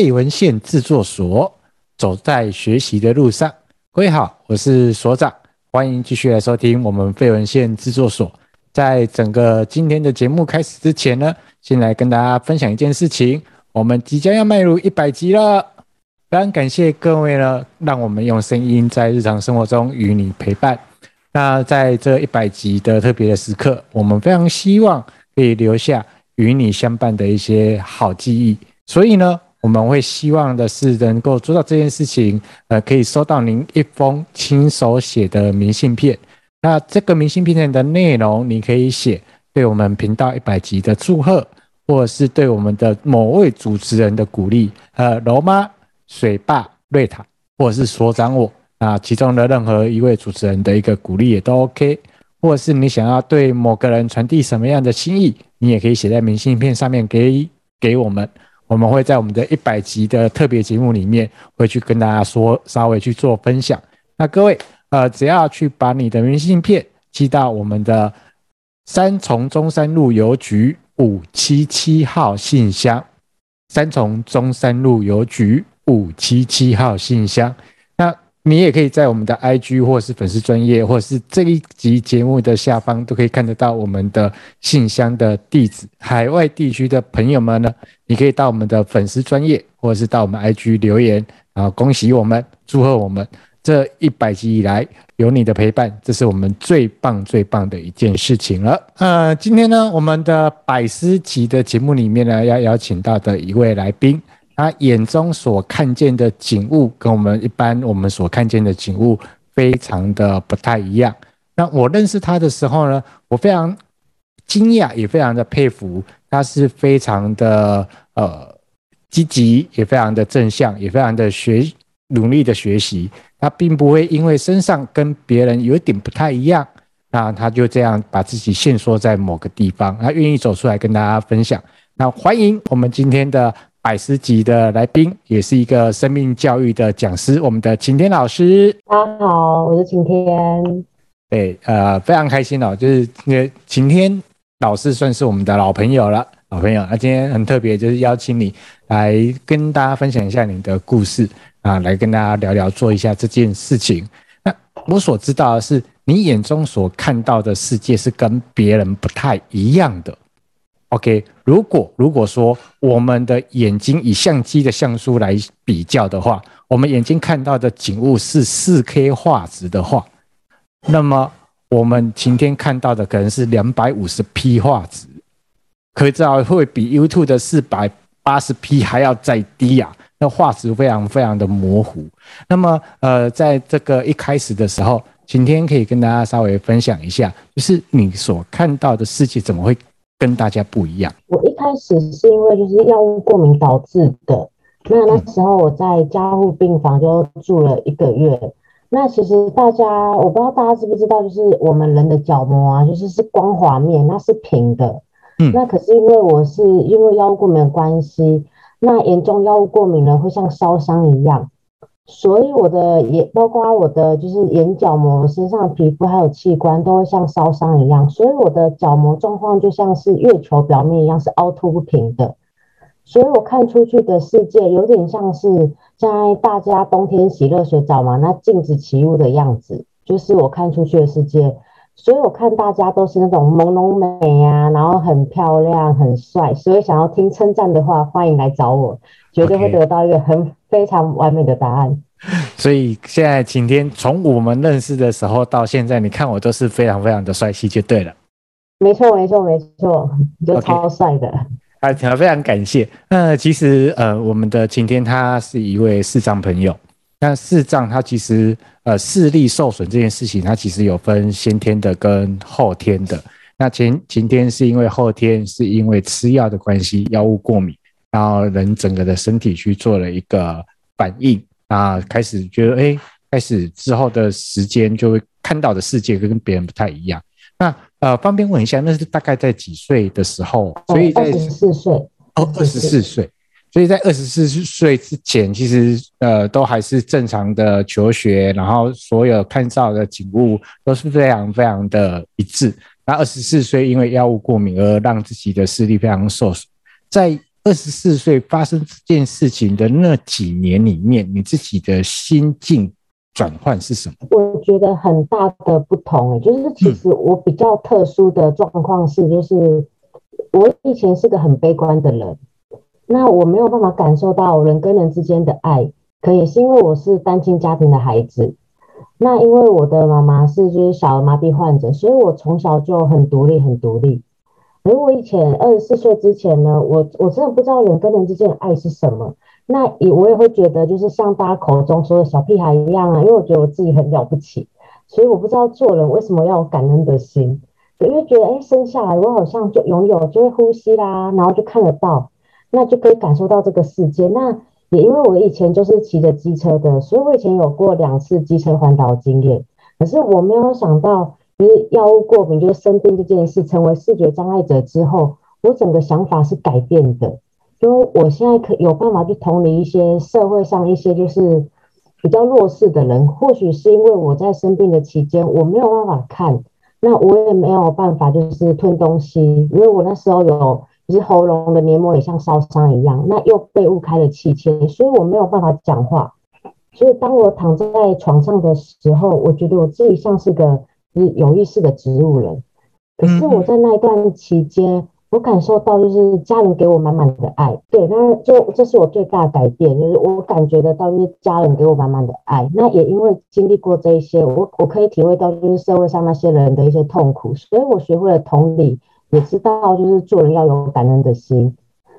废文献制作所，走在学习的路上。各位好，我是所长，欢迎继续来收听我们废文献制作所。在整个今天的节目开始之前呢，先来跟大家分享一件事情，我们即将要迈入一百集了。非常感谢各位呢，让我们用声音在日常生活中与你陪伴。那在这一百集的特别的时刻，我们非常希望可以留下与你相伴的一些好记忆。所以呢，我们会希望的是能够做到这件事情，呃，可以收到您一封亲手写的明信片。那这个明信片的内容，你可以写对我们频道一百集的祝贺，或者是对我们的某位主持人的鼓励，呃，罗妈、水爸、瑞塔，或者是所长我。啊，其中的任何一位主持人的一个鼓励也都 OK，或者是你想要对某个人传递什么样的心意，你也可以写在明信片上面给给我们，我们会在我们的一百集的特别节目里面会去跟大家说，稍微去做分享。那各位，呃，只要去把你的明信片寄到我们的三重中山路邮局五七七号信箱，三重中山路邮局五七七号信箱。你也可以在我们的 IG 或是粉丝专业，或是这一集节目的下方，都可以看得到我们的信箱的地址。海外地区的朋友们呢，你可以到我们的粉丝专业，或者是到我们 IG 留言，然后恭喜我们，祝贺我们这一百集以来有你的陪伴，这是我们最棒最棒的一件事情了。呃，今天呢，我们的百思集的节目里面呢，要邀请到的一位来宾。他眼中所看见的景物，跟我们一般我们所看见的景物非常的不太一样。那我认识他的时候呢，我非常惊讶，也非常的佩服。他是非常的呃积极，也非常的正向，也非常的学努力的学习。他并不会因为身上跟别人有点不太一样，那他就这样把自己限缩在某个地方，他愿意走出来跟大家分享。那欢迎我们今天的。百思集的来宾，也是一个生命教育的讲师，我们的晴天老师。大家好，我是晴天。对，呃，非常开心哦，就是那个晴天老师算是我们的老朋友了，老朋友。那今天很特别，就是邀请你来跟大家分享一下你的故事啊，来跟大家聊聊，做一下这件事情。那我所知道的是，你眼中所看到的世界是跟别人不太一样的。OK，如果如果说我们的眼睛以相机的像素来比较的话，我们眼睛看到的景物是四 K 画质的话，那么我们晴天看到的可能是两百五十 P 画质，可以知道会比 YouTube 的四百八十 P 还要再低啊，那画质非常非常的模糊。那么呃，在这个一开始的时候，晴天可以跟大家稍微分享一下，就是你所看到的世界怎么会跟大家不一样。我一开始是因为就是药物过敏导致的，那那时候我在加护病房就住了一个月。那其实大家，我不知道大家知不知道，就是我们人的角膜啊，就是是光滑面，那是平的。嗯。那可是因为我是因为药物过敏的关系，那严重药物过敏呢会像烧伤一样。所以我的眼，包括我的就是眼角膜、身上皮肤还有器官，都会像烧伤一样。所以我的角膜状况就像是月球表面一样，是凹凸不平的。所以我看出去的世界有点像是在大家冬天洗热水澡嘛，那镜子起雾的样子，就是我看出去的世界。所以我看大家都是那种朦胧美啊，然后很漂亮、很帅。所以想要听称赞的话，欢迎来找我，绝对会得到一个很。非常完美的答案。所以现在晴天从我们认识的时候到现在，你看我都是非常非常的帅气，就对了。没错，没错，没错，就超帅的。啊、非常感谢。那其实呃，我们的晴天他是一位视障朋友。那视障他其实呃视力受损这件事情，他其实有分先天的跟后天的。那晴晴天是因为后天是因为吃药的关系，药物过敏。然后人整个的身体去做了一个反应啊，开始觉得哎，开始之后的时间就会看到的世界跟别人不太一样。那呃，方便问一下，那是大概在几岁的时候？所以在二十四岁哦，二十四岁。所以在二十四岁之前，其实呃都还是正常的求学，然后所有看到的景物都是非常非常的一致。那二十四岁因为药物过敏而让自己的视力非常受损，在二十四岁发生这件事情的那几年里面，你自己的心境转换是什么？我觉得很大的不同诶，就是其实我比较特殊的状况是，就是我以前是个很悲观的人，那我没有办法感受到人跟人之间的爱，可也是因为我是单亲家庭的孩子。那因为我的妈妈是就是小儿麻痹患者，所以我从小就很独立，很独立。而我以前二十四岁之前呢，我我真的不知道人跟人之间的爱是什么。那也我也会觉得，就是像大家口中说的小屁孩一样啊，因为我觉得我自己很了不起，所以我不知道做人为什么要有感恩的心。就因为觉得，哎，生下来我好像就拥有，就会呼吸啦，然后就看得到，那就可以感受到这个世界。那也因为我以前就是骑着机车的，所以我以前有过两次机车环岛经验。可是我没有想到。就是药物过敏，就是生病这件事，成为视觉障碍者之后，我整个想法是改变的。就我现在可有办法去同理一些社会上一些就是比较弱势的人，或许是因为我在生病的期间我没有办法看，那我也没有办法就是吞东西，因为我那时候有就是喉咙的黏膜也像烧伤一样，那又被误开了气切，所以我没有办法讲话。所以当我躺在床上的时候，我觉得我自己像是个。是有意识的植物人，可是我在那一段期间，我感受到就是家人给我满满的爱，对，那就这是我最大的改变，就是我感觉得到就是家人给我满满的爱，那也因为经历过这一些，我我可以体会到就是社会上那些人的一些痛苦，所以我学会了同理，也知道就是做人要有感恩的心。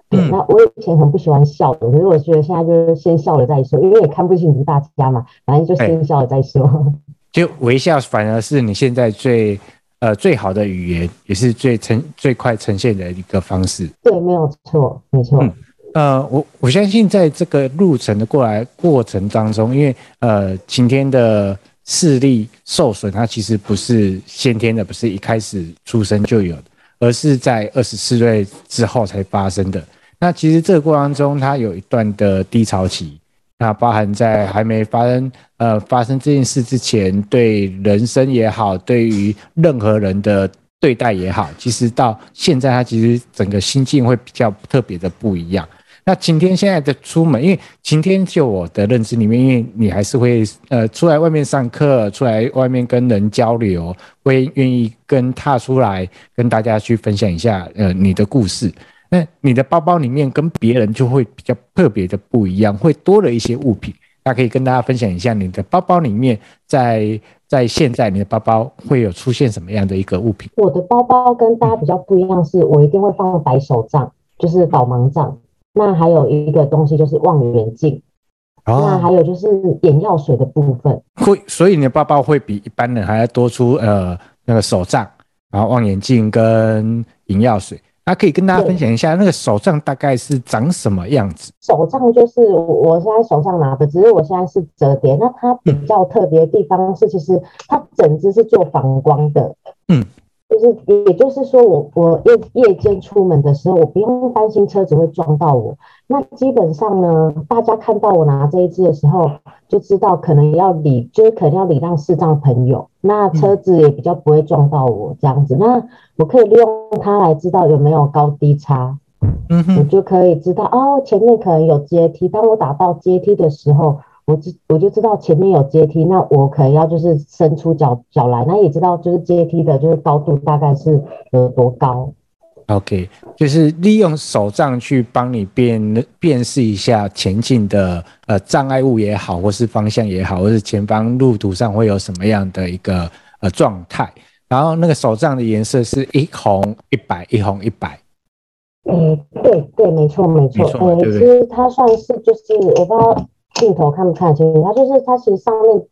对，那我以前很不喜欢笑的，可是我觉得现在就是先笑了再说，因为也看不清楚大家嘛，反正就先笑了再说。就微笑反而是你现在最呃最好的语言，也是最呈最快呈现的一个方式。对，没有错，没错。嗯，呃，我我相信在这个路程的过来过程当中，因为呃晴天的视力受损，它其实不是先天的，不是一开始出生就有的，而是在二十四岁之后才发生的。那其实这个过程当中，它有一段的低潮期。那包含在还没发生呃发生这件事之前，对人生也好，对于任何人的对待也好，其实到现在他其实整个心境会比较特别的不一样。那晴天现在的出门，因为晴天就我的认知里面，因为你还是会呃出来外面上课，出来外面跟人交流，会愿意跟踏出来跟大家去分享一下呃你的故事。那你的包包里面跟别人就会比较特别的不一样，会多了一些物品。那可以跟大家分享一下，你的包包里面在在现在你的包包会有出现什么样的一个物品？我的包包跟大家比较不一样，是我一定会放白手杖，就是导盲杖。那还有一个东西就是望远镜。哦。那还有就是眼药水的部分。会，所以你的包包会比一般人还要多出呃那个手杖，然后望远镜跟眼药水。那可以跟大家分享一下，那个手杖大概是长什么样子？手杖就是我现在手上拿的，只是我现在是折叠。那它比较特别的地方是，其实它整只是做反光的。嗯。就是，也就是说我，我我夜夜间出门的时候，我不用担心车子会撞到我。那基本上呢，大家看到我拿这一支的时候，就知道可能要礼，就是可能要礼让视障朋友。那车子也比较不会撞到我这样子。那我可以利用它来知道有没有高低差。嗯哼，我就可以知道哦，前面可能有阶梯。当我打到阶梯的时候。我知我就知道前面有阶梯，那我可能要就是伸出脚脚来，那也知道就是阶梯的就是高度大概是有多高。OK，就是利用手杖去帮你辨辨识一下前进的呃障碍物也好，或是方向也好，或是前方路途上会有什么样的一个呃状态。然后那个手杖的颜色是一红一白，一红一白。嗯，对对，没错没错。呃、嗯，其实它算是就是我不知道。镜头看不看得清楚？它就是它，其实上面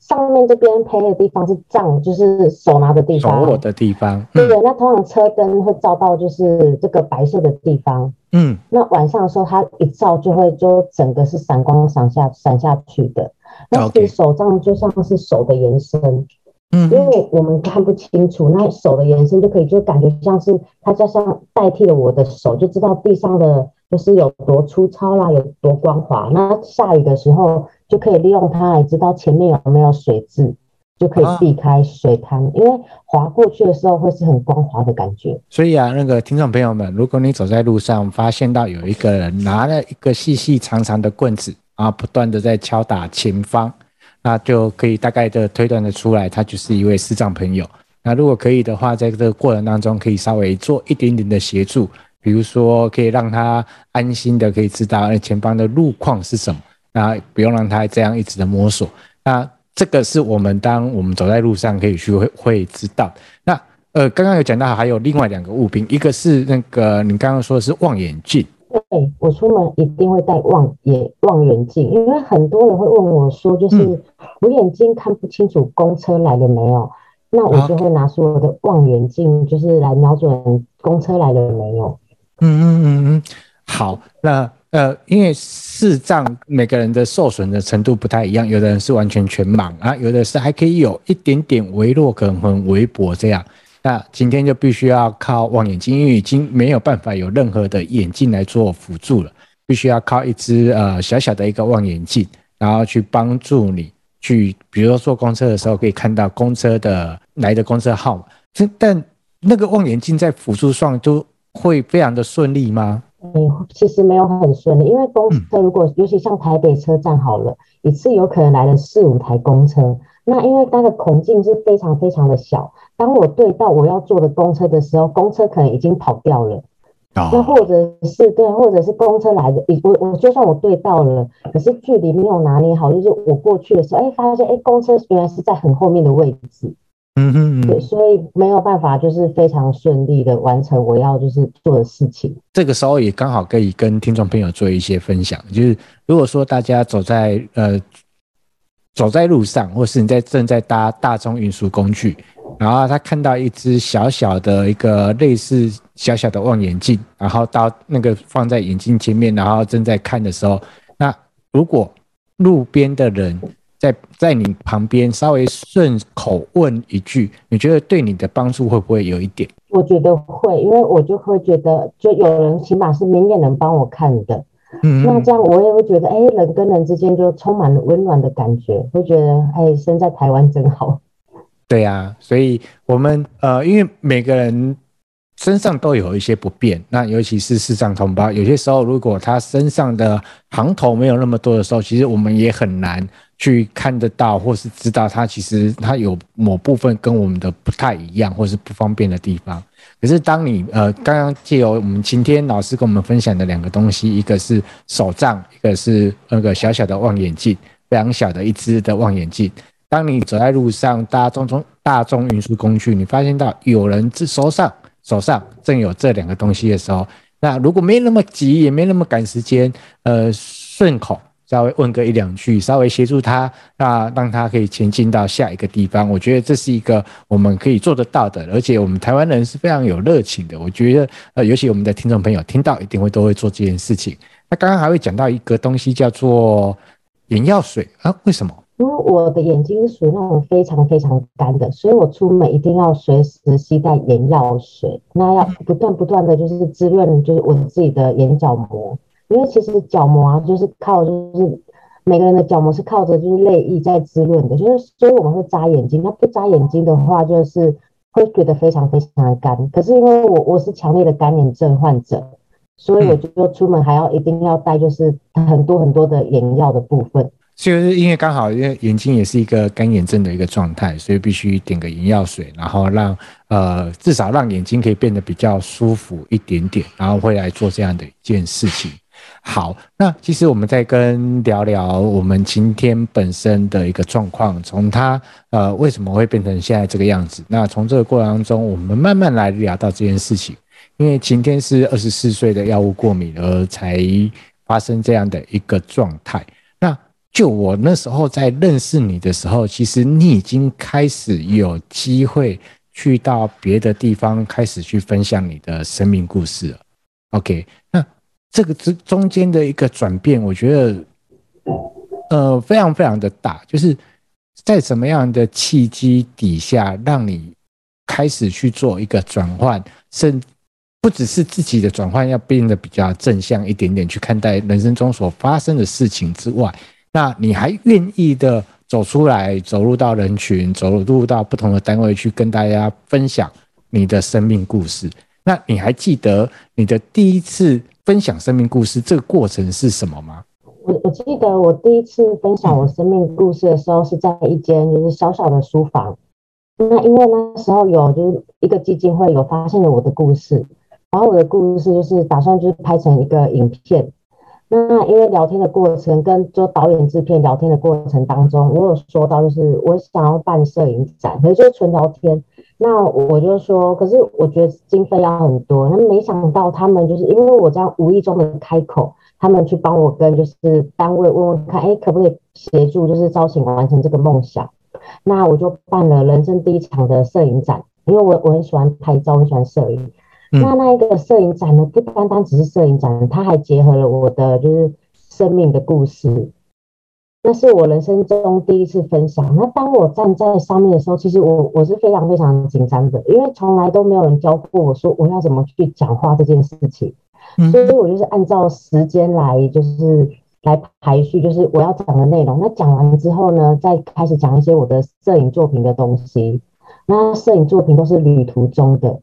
上面这边配的地方是杖，就是手拿的地方，手握的地方。嗯、对对，那通常车灯会照到就是这个白色的地方。嗯，那晚上的时候它一照就会就整个是闪光闪下闪下去的。那其实手杖就像是手的延伸。嗯，因为我们看不清楚，那手的延伸就可以就感觉像是它就像代替了我的手，就知道地上的。就是有多粗糙啦，有多光滑。那下雨的时候就可以利用它来知道前面有没有水渍。就可以避开水滩，因为滑过去的时候会是很光滑的感觉。所以啊，那个听众朋友们，如果你走在路上，发现到有一个人拿了一个细细长长的棍子，然后不断的在敲打前方，那就可以大概的推断的出来，他就是一位视障朋友。那如果可以的话，在这个过程当中，可以稍微做一点点的协助，比如说可以让他安心的可以知道前方的路况是什么，那不用让他这样一直的摸索。那这个是我们当我们走在路上可以去会会知道。那呃，刚刚有讲到还有另外两个物品，一个是那个你刚刚说的是望远镜。对，我出门一定会带望远望远镜，因为很多人会问我说，就是、嗯、我眼睛看不清楚公车来了没有，那我就会拿出我的望远镜，就是来瞄准公车来了没有。嗯嗯嗯嗯，好，那。呃，因为视障每个人的受损的程度不太一样，有的人是完全全盲啊，有的是还可以有一点点微弱，可能很微薄这样。那今天就必须要靠望远镜，因为已经没有办法有任何的眼镜来做辅助了，必须要靠一支呃小小的一个望远镜，然后去帮助你去，比如说坐公车的时候可以看到公车的来的公车号码。这但那个望远镜在辅助上都会非常的顺利吗？嗯，其实没有很顺利，因为公车如果尤其像台北车站好了，一次有可能来了四五台公车，那因为它的孔径是非常非常的小，当我对到我要坐的公车的时候，公车可能已经跑掉了，那或者是对，或者是公车来的，我我就算我对到了，可是距离没有拿捏好，就是我过去的时候，哎，发现哎，公车原来是在很后面的位置。嗯哼，对，所以没有办法，就是非常顺利的完成我要就是做的事情。这个时候也刚好可以跟听众朋友做一些分享，就是如果说大家走在呃走在路上，或是你在正在搭大众运输工具，然后他看到一只小小的一个类似小小的望远镜，然后到那个放在眼镜前面，然后正在看的时候，那如果路边的人。在在你旁边稍微顺口问一句，你觉得对你的帮助会不会有一点？我觉得会，因为我就会觉得，就有人起码是明眼人帮我看的，嗯，那这样我也会觉得，哎，人跟人之间就充满了温暖的感觉，会觉得，哎，生在台湾真好。对呀，所以我们呃，因为每个人。身上都有一些不便，那尤其是视障同胞，有些时候如果他身上的行头没有那么多的时候，其实我们也很难去看得到，或是知道他其实他有某部分跟我们的不太一样，或是不方便的地方。可是当你呃刚刚借由我们晴天老师跟我们分享的两个东西，一个是手杖，一个是那个小小的望远镜，非常小的一支的望远镜。当你走在路上，大众中大众运输工具，你发现到有人这手上。手上正有这两个东西的时候，那如果没那么急，也没那么赶时间，呃，顺口稍微问个一两句，稍微协助他，那让他可以前进到下一个地方，我觉得这是一个我们可以做得到的，而且我们台湾人是非常有热情的。我觉得，呃，尤其我们的听众朋友听到一定会都会做这件事情。那刚刚还会讲到一个东西叫做眼药水啊，为什么？因为我的眼睛是属于那种非常非常干的，所以我出门一定要随时携带眼药水，那要不断不断的就是滋润，就是我自己的眼角膜。因为其实角膜啊，就是靠就是每个人的角膜是靠着就是泪液在滋润的，就是所以我们会眨眼睛。那不眨眼睛的话，就是会觉得非常非常的干。可是因为我我是强烈的干眼症患者，所以我就出门还要一定要带就是很多很多的眼药的部分。就是因为刚好，因为眼睛也是一个干眼症的一个状态，所以必须点个眼药水，然后让呃至少让眼睛可以变得比较舒服一点点，然后会来做这样的一件事情。好，那其实我们再跟聊聊我们晴天本身的一个状况，从他呃为什么会变成现在这个样子？那从这个过程当中，我们慢慢来聊到这件事情。因为晴天是二十四岁的药物过敏而才发生这样的一个状态。就我那时候在认识你的时候，其实你已经开始有机会去到别的地方，开始去分享你的生命故事了。OK，那这个之中间的一个转变，我觉得呃非常非常的大，就是在什么样的契机底下，让你开始去做一个转换，甚不只是自己的转换，要变得比较正向一点点去看待人生中所发生的事情之外。那你还愿意的走出来，走入到人群，走入到不同的单位去跟大家分享你的生命故事。那你还记得你的第一次分享生命故事这个过程是什么吗？我我记得我第一次分享我生命故事的时候是在一间就是小小的书房。那因为那时候有就是一个基金会有发现了我的故事，然后我的故事就是打算就是拍成一个影片。那因为聊天的过程跟就导演制片聊天的过程当中，我有说到就是我想要办摄影展，可是就纯聊天。那我就说，可是我觉得经费要很多。那没想到他们就是因为我这样无意中的开口，他们去帮我跟就是单位问问看，哎，可不可以协助就是招请完成这个梦想。那我就办了人生第一场的摄影展，因为我我很喜欢拍照，很喜欢摄影。嗯、那那一个摄影展呢，不单单只是摄影展，它还结合了我的就是生命的故事。那是我人生中第一次分享。那当我站在上面的时候，其实我我是非常非常紧张的，因为从来都没有人教过我说我要怎么去讲话这件事情。嗯、所以我就是按照时间来，就是来排序，就是我要讲的内容。那讲完之后呢，再开始讲一些我的摄影作品的东西。那摄影作品都是旅途中的。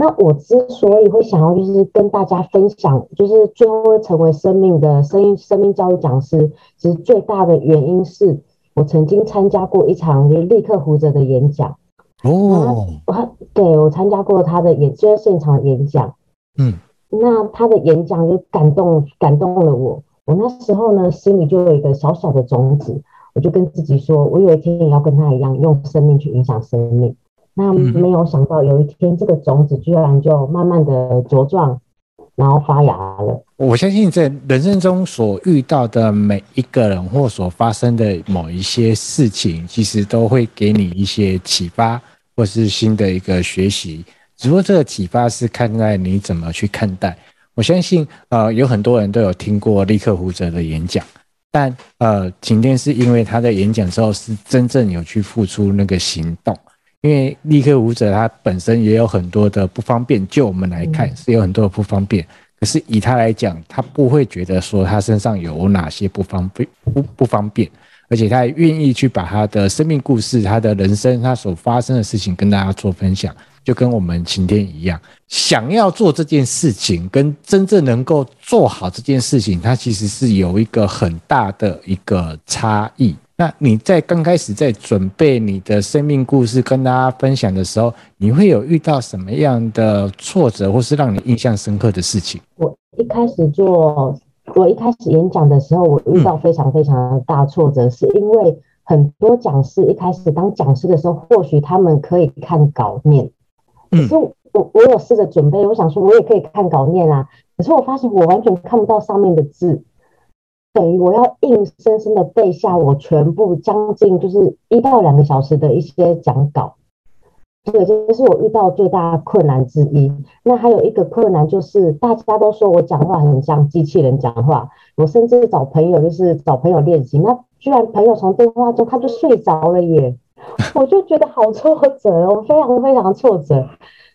那我之所以会想要就是跟大家分享，就是最后会成为生命的生命生命教育讲师，其实最大的原因是我曾经参加过一场就是立刻胡哲的演讲。哦，我对我参加过他的演，就是现场演讲。嗯，那他的演讲就感动感动了我。我那时候呢，心里就有一个小小的种子，我就跟自己说，我有一天也要跟他一样，用生命去影响生命。那没有想到有一天，这个种子居然就慢慢的茁壮，然后发芽了。我相信在人生中所遇到的每一个人或所发生的某一些事情，其实都会给你一些启发，或是新的一个学习。只不过这个启发是看在你怎么去看待。我相信，呃，有很多人都有听过立克胡哲的演讲，但呃，晴天是因为他在演讲之后是真正有去付出那个行动。因为立刻舞者他本身也有很多的不方便，就我们来看是有很多的不方便。可是以他来讲，他不会觉得说他身上有哪些不方便不不方便，而且他也愿意去把他的生命故事、他的人生、他所发生的事情跟大家做分享，就跟我们晴天一样，想要做这件事情，跟真正能够做好这件事情，它其实是有一个很大的一个差异。那你在刚开始在准备你的生命故事跟大家分享的时候，你会有遇到什么样的挫折，或是让你印象深刻的事情？我一开始做，我一开始演讲的时候，我遇到非常非常的大挫折，嗯、是因为很多讲师一开始当讲师的时候，或许他们可以看稿念，可是我我有试着准备，我想说我也可以看稿念啊，可是我发现我完全看不到上面的字。等于我要硬生生的背下我全部将近就是一到两个小时的一些讲稿，这个就是我遇到最大的困难之一。那还有一个困难就是大家都说我讲话很像机器人讲话，我甚至找朋友就是找朋友练习，那居然朋友从电话中他就睡着了耶，我就觉得好挫折，我非常非常挫折。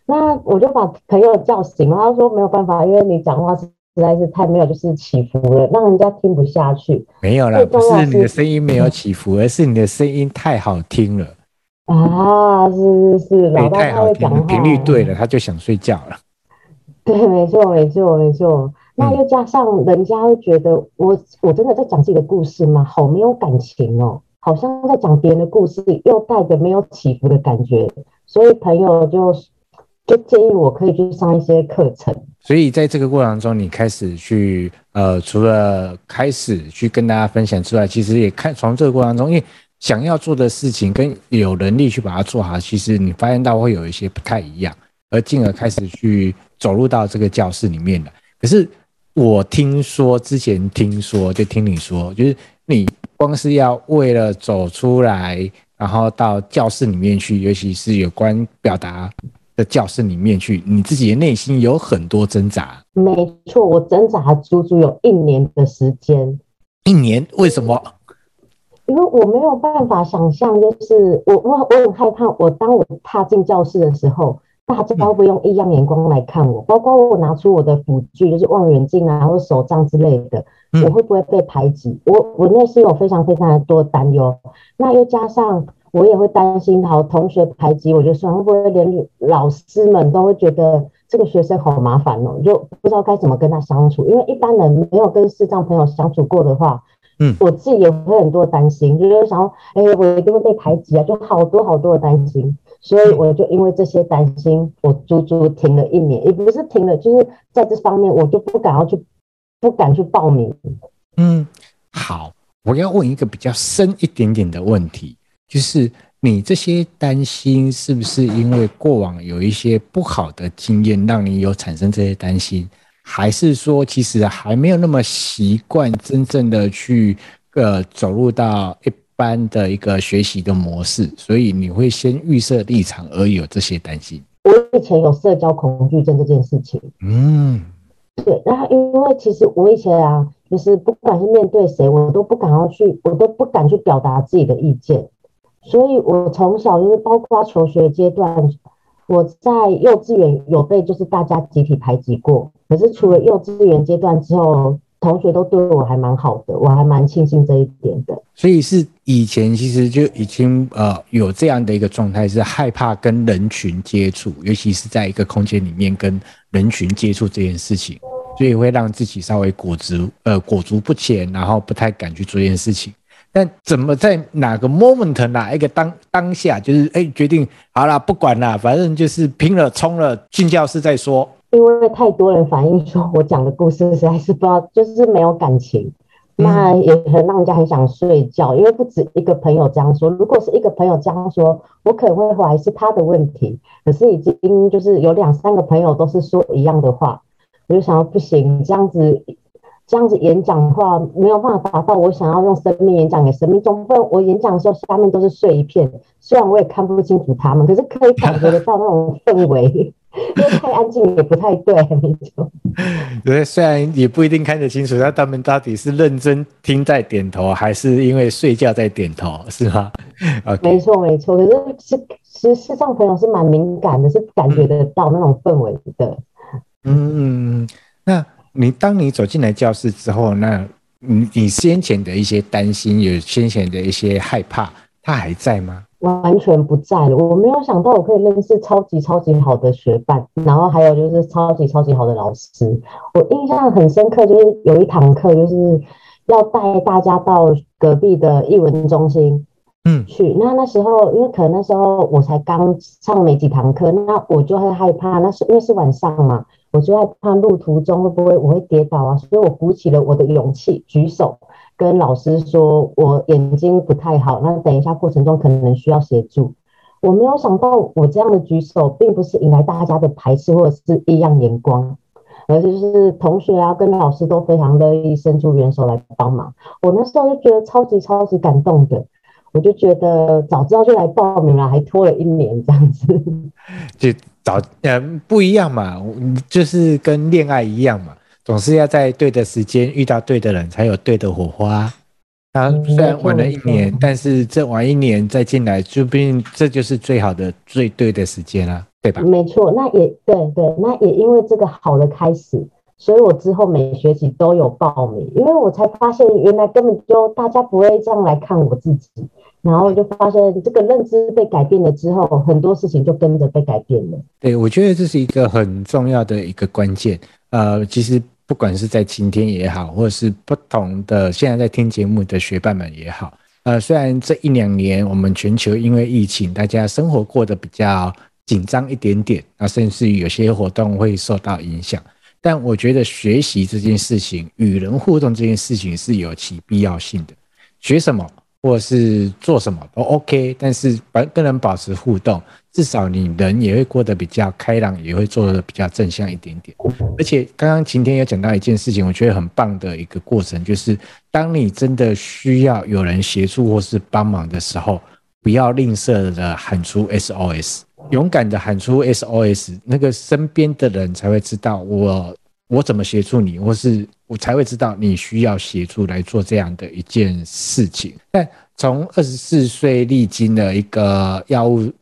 那我就把朋友叫醒了，他说没有办法，因为你讲话是。实在是太没有，就是起伏了，让人家听不下去。没有啦，不是你的声音没有起伏，而是你的声音太好听了。啊，是是是，老大太好听了，频率对了，他就想睡觉了。对，没错，没错，没错。那又加上人家会觉得我，我真的在讲自己的故事吗？好没有感情哦，好像在讲别人的故事，又带着没有起伏的感觉。所以朋友就就建议我可以去上一些课程。所以在这个过程中，你开始去呃，除了开始去跟大家分享之外，其实也看从这个过程中，因为想要做的事情跟有能力去把它做好，其实你发现到会有一些不太一样，而进而开始去走入到这个教室里面了。可是我听说之前听说，就听你说，就是你光是要为了走出来，然后到教室里面去，尤其是有关表达。的教室里面去，你自己的内心有很多挣扎。没错，我挣扎足足有一年的时间。一年？为什么？因为我没有办法想象，就是我我我很害怕，我当我踏进教室的时候，大大家会不会用异样眼光来看我？包括我拿出我的辅具，就是望远镜啊，或者手杖之类的，我会不会被排挤？我我内心有非常非常的多担忧。那又加上我也会担心，好同学排挤我就算，会不会连老师们都会觉得这个学生好麻烦哦？就不知道该怎么跟他相处。因为一般人没有跟视障朋友相处过的话。嗯，我自己也会很多担心，就是想要，哎、欸，我一定会被排挤啊，就好多好多的担心，所以我就因为这些担心，我足足停了一年，也不是停了，就是在这方面我就不敢要去，不敢去报名。嗯，好，我要问一个比较深一点点的问题，就是你这些担心是不是因为过往有一些不好的经验，让你有产生这些担心？还是说，其实还没有那么习惯真正的去呃走入到一般的一个学习的模式，所以你会先预设立场而有这些担心。我以前有社交恐惧症这件事情，嗯，对。然后因为其实我以前啊，就是不管是面对谁，我都不敢要去，我都不敢去表达自己的意见，所以我从小就是包括求学阶段。我在幼稚园有被就是大家集体排挤过，可是除了幼稚园阶段之后，同学都对我还蛮好的，我还蛮庆幸这一点的。所以是以前其实就已经呃有这样的一个状态，是害怕跟人群接触，尤其是在一个空间里面跟人群接触这件事情，所以会让自己稍微裹足呃裹足不前，然后不太敢去做这件事情。但怎么在哪个 moment 哪一个当当下，就是哎、欸、决定好了，不管了，反正就是拼了冲了进教室再说。因为太多人反映说我讲的故事实在是不知道，就是没有感情，那也很让人家很想睡觉。因为不止一个朋友这样说，如果是一个朋友这样说，我可能会怀疑是他的问题。可是已经就是有两三个朋友都是说一样的话，我就想要不行，这样子。这样子演讲的话，没有办法达到我想要用生命演讲给生命。总不能我演讲的时候下面都是睡一片，虽然我也看不清楚他们，可是可以感觉得到那种氛围，因为太安静也不太对。对，虽然也不一定看得清楚，那他们到底是认真听在点头，还是因为睡觉在点头，是吗？Okay. 没错，没错。可是是其实视障朋友是蛮敏感的，是感觉得到那种氛围的。嗯，那。你当你走进来教室之后，那你你先前的一些担心，有先前的一些害怕，他还在吗？完全不在了。我没有想到我可以认识超级超级好的学伴，然后还有就是超级超级好的老师。我印象很深刻，就是有一堂课就是要带大家到隔壁的艺文中心，嗯，去。那那时候因为可能那时候我才刚上没几堂课，那我就会害怕。那是因为是晚上嘛。我就在怕路途中会不会我会跌倒啊，所以我鼓起了我的勇气，举手跟老师说我眼睛不太好，那等一下过程中可能需要协助。我没有想到我这样的举手，并不是引来大家的排斥或者是异样眼光，而是就是同学啊跟老师都非常乐意伸出援手来帮忙。我那时候就觉得超级超级感动的，我就觉得早知道就来报名了，还拖了一年这样子。就找嗯不一样嘛，就是跟恋爱一样嘛，总是要在对的时间遇到对的人，才有对的火花。啊，虽然晚了一年，嗯、但是这晚一年再进来，就毕竟这就是最好的、最对的时间了，对吧？没错，那也对对，那也因为这个好的开始，所以我之后每学期都有报名，因为我才发现原来根本就大家不会这样来看我自己。然后就发现这个认知被改变了之后，很多事情就跟着被改变了。对，我觉得这是一个很重要的一个关键。呃，其实不管是在今天也好，或者是不同的现在在听节目的学伴们也好，呃，虽然这一两年我们全球因为疫情，大家生活过得比较紧张一点点，啊，甚至于有些活动会受到影响，但我觉得学习这件事情，与人互动这件事情是有其必要性的。学什么？或是做什么都 OK，但是跟人保持互动，至少你人也会过得比较开朗，也会做得比较正向一点点。而且刚刚晴天有讲到一件事情，我觉得很棒的一个过程，就是当你真的需要有人协助或是帮忙的时候，不要吝啬的喊出 SOS，勇敢的喊出 SOS，那个身边的人才会知道我我怎么协助你，或是。我才会知道你需要协助来做这样的一件事情。但从二十四岁历经了一个药物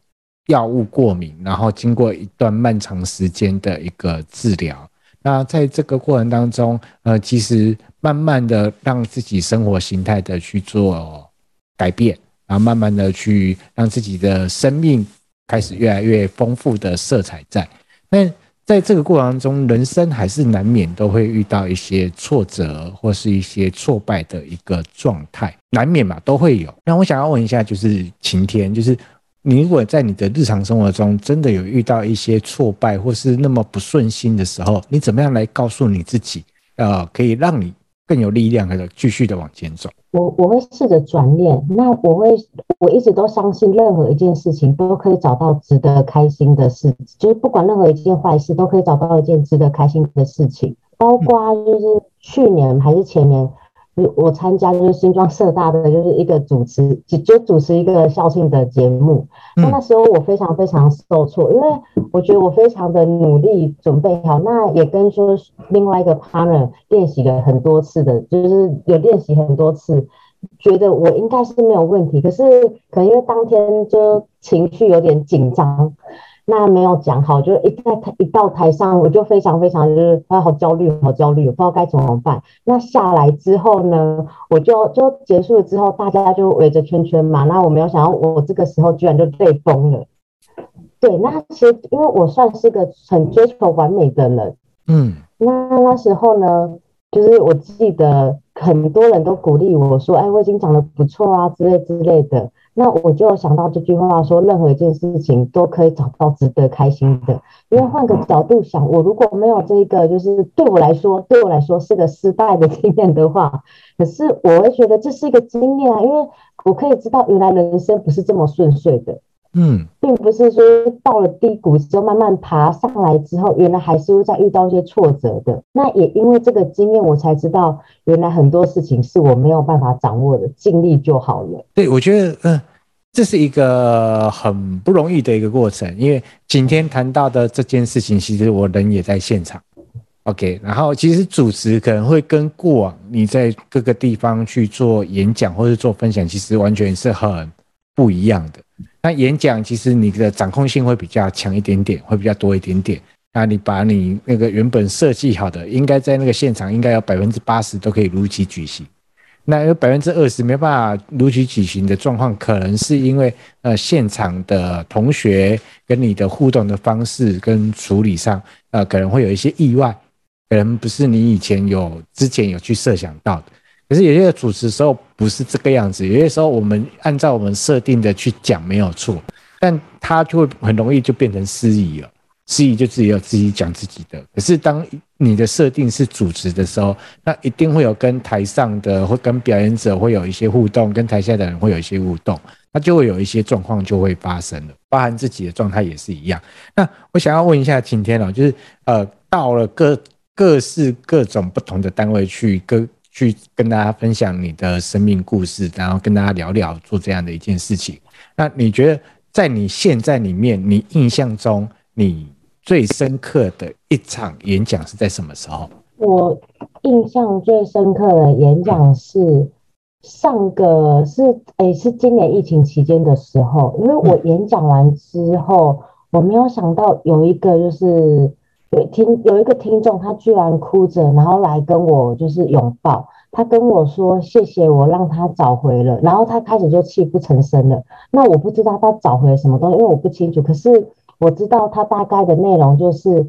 药物过敏，然后经过一段漫长时间的一个治疗。那在这个过程当中，呃，其实慢慢的让自己生活形态的去做改变，然后慢慢的去让自己的生命开始越来越丰富的色彩在。那在这个过程当中，人生还是难免都会遇到一些挫折或是一些挫败的一个状态，难免嘛，都会有。那我想要问一下，就是晴天，就是。你如果在你的日常生活中真的有遇到一些挫败或是那么不顺心的时候，你怎么样来告诉你自己，呃，可以让你更有力量的继续的往前走？我我会试着转念，那我会我一直都相信，任何一件事情都可以找到值得开心的事，就是不管任何一件坏事，都可以找到一件值得开心的事情，包括就是去年还是前年。我参加就是新庄社大的就是一个主持，就就主持一个校庆的节目。那那时候我非常非常受挫，因为我觉得我非常的努力准备好，那也跟说另外一个 partner 练习了很多次的，就是有练习很多次，觉得我应该是没有问题。可是可能因为当天就情绪有点紧张。那没有讲好，就一在台一到台上，我就非常非常就是啊，好焦虑，好焦虑，我不知道该怎么办。那下来之后呢，我就就结束了之后，大家就围着圈圈嘛。那我没有想到，我这个时候居然就被崩了。对，那其实因为我算是个很追求完美的人，嗯，那那时候呢，就是我记得很多人都鼓励我说，哎，我已经长得不错啊，之类之类的。那我就想到这句话说，任何一件事情都可以找到值得开心的。因为换个角度想，我如果没有这一个，就是对我来说，对我来说是个失败的经验的话，可是我会觉得这是一个经验啊，因为我可以知道原来人生不是这么顺遂的。嗯，并不是说到了低谷之后慢慢爬上来之后，原来还是会再遇到一些挫折的。那也因为这个经验，我才知道原来很多事情是我没有办法掌握的，尽力就好了。对，我觉得，嗯、呃，这是一个很不容易的一个过程。因为今天谈到的这件事情，其实我人也在现场。OK，然后其实主持可能会跟过往你在各个地方去做演讲或者做分享，其实完全是很不一样的。那演讲其实你的掌控性会比较强一点点，会比较多一点点。那你把你那个原本设计好的，应该在那个现场应该有百分之八十都可以如期举行。那有百分之二十没办法如期举行的状况，可能是因为呃现场的同学跟你的互动的方式跟处理上，呃可能会有一些意外，可能不是你以前有之前有去设想到的。可是有些主持时候不是这个样子，有些时候我们按照我们设定的去讲没有错，但他就会很容易就变成司仪了，司仪就自己要自己讲自己的。可是当你的设定是主持的时候，那一定会有跟台上的或跟表演者会有一些互动，跟台下的人会有一些互动，那就会有一些状况就会发生了，包含自己的状态也是一样。那我想要问一下晴天哦，就是呃到了各各式各种不同的单位去跟。去跟大家分享你的生命故事，然后跟大家聊聊做这样的一件事情。那你觉得在你现在里面，你印象中你最深刻的一场演讲是在什么时候？我印象最深刻的演讲是上个是诶、欸、是今年疫情期间的时候，因为我演讲完之后，我没有想到有一个就是。有听有一个听众，他居然哭着，然后来跟我就是拥抱，他跟我说谢谢我让他找回了，然后他开始就泣不成声了。那我不知道他找回了什么东西，因为我不清楚。可是我知道他大概的内容就是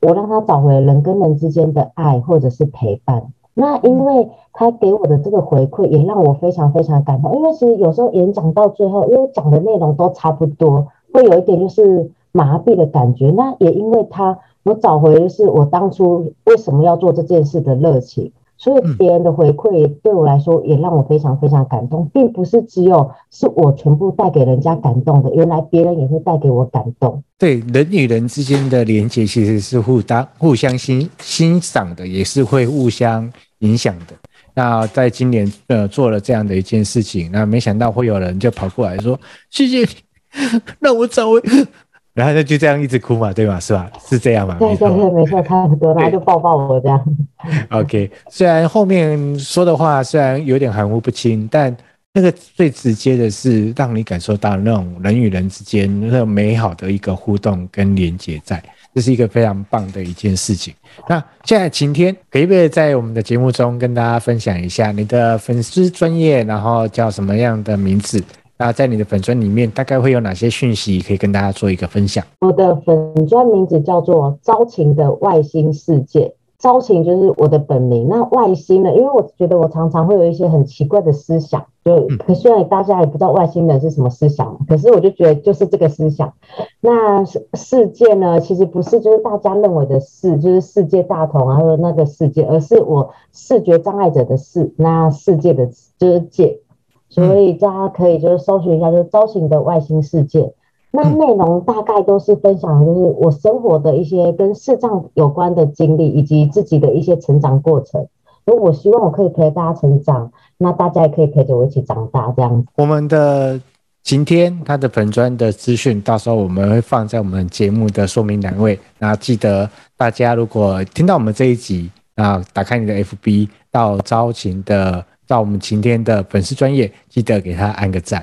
我让他找回了人跟人之间的爱或者是陪伴。那因为他给我的这个回馈也让我非常非常感动，因为其实有时候演讲到最后，因为讲的内容都差不多，会有一点就是麻痹的感觉。那也因为他。我找回的是我当初为什么要做这件事的热情，所以别人的回馈对我来说也让我非常非常感动，并不是只有是我全部带给人家感动的，原来别人也会带给我感动。对，人与人之间的连接其实是互当互相欣欣赏的，也是会互相影响的。那在今年呃做了这样的一件事情，那没想到会有人就跑过来说谢谢你，让我找回。然后他就这样一直哭嘛，对吧？是吧？是这样嘛？对对对，没错，差不多，然后就抱抱我这样。OK，虽然后面说的话虽然有点含糊不清，但那个最直接的是让你感受到那种人与人之间那种美好的一个互动跟连接在，这是一个非常棒的一件事情。那现在晴天可以不可以在我们的节目中跟大家分享一下你的粉丝专业，然后叫什么样的名字？那在你的粉专里面大概会有哪些讯息可以跟大家做一个分享？我的粉专名字叫做朝情的外星世界。朝情就是我的本名，那外星呢？因为我觉得我常常会有一些很奇怪的思想，就可虽然大家也不知道外星人是什么思想，可是我就觉得就是这个思想。那世界呢，其实不是就是大家认为的世，就是世界大同啊，或者那个世界，而是我视觉障碍者的视，那世界的就是界，所以大家可以就是搜寻一下，就是招行的外星世界。那内容大概都是分享，就是我生活的一些跟视障有关的经历，以及自己的一些成长过程。如果我希望我可以陪大家成长，那大家也可以陪着我一起长大，这样子。我们的晴天他的本专的资讯，到时候我们会放在我们节目的说明栏位。那记得大家如果听到我们这一集，啊，打开你的 FB 到招晴的，到我们晴天的粉丝专业，记得给他按个赞。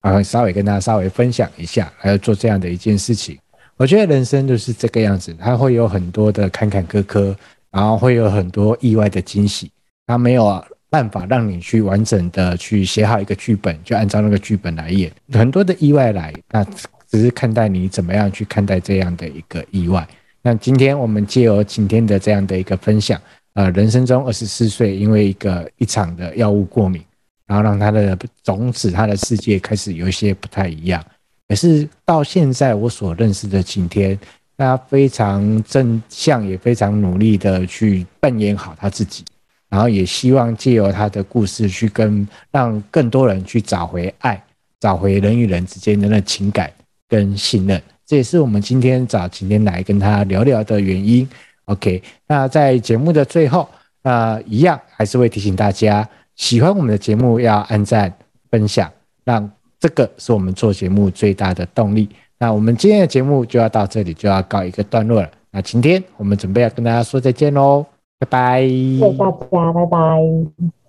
啊，稍微跟大家稍微分享一下，还要做这样的一件事情。我觉得人生就是这个样子，它会有很多的坎坎坷坷，然后会有很多意外的惊喜。它没有办法让你去完整的去写好一个剧本，就按照那个剧本来演。很多的意外来，那只是看待你怎么样去看待这样的一个意外。那今天我们借由今天的这样的一个分享，呃，人生中二十四岁因为一个一场的药物过敏。然后让他的种子，他的世界开始有一些不太一样。可是到现在我所认识的晴天，他非常正向，也非常努力的去扮演好他自己。然后也希望借由他的故事，去跟让更多人去找回爱，找回人与人之间的那情感跟信任。这也是我们今天找晴天来跟他聊聊的原因。OK，那在节目的最后，那一样还是会提醒大家。喜欢我们的节目，要按赞、分享，让这个是我们做节目最大的动力。那我们今天的节目就要到这里，就要告一个段落了。那今天我们准备要跟大家说再见喽，拜拜！谢谢大家，拜拜。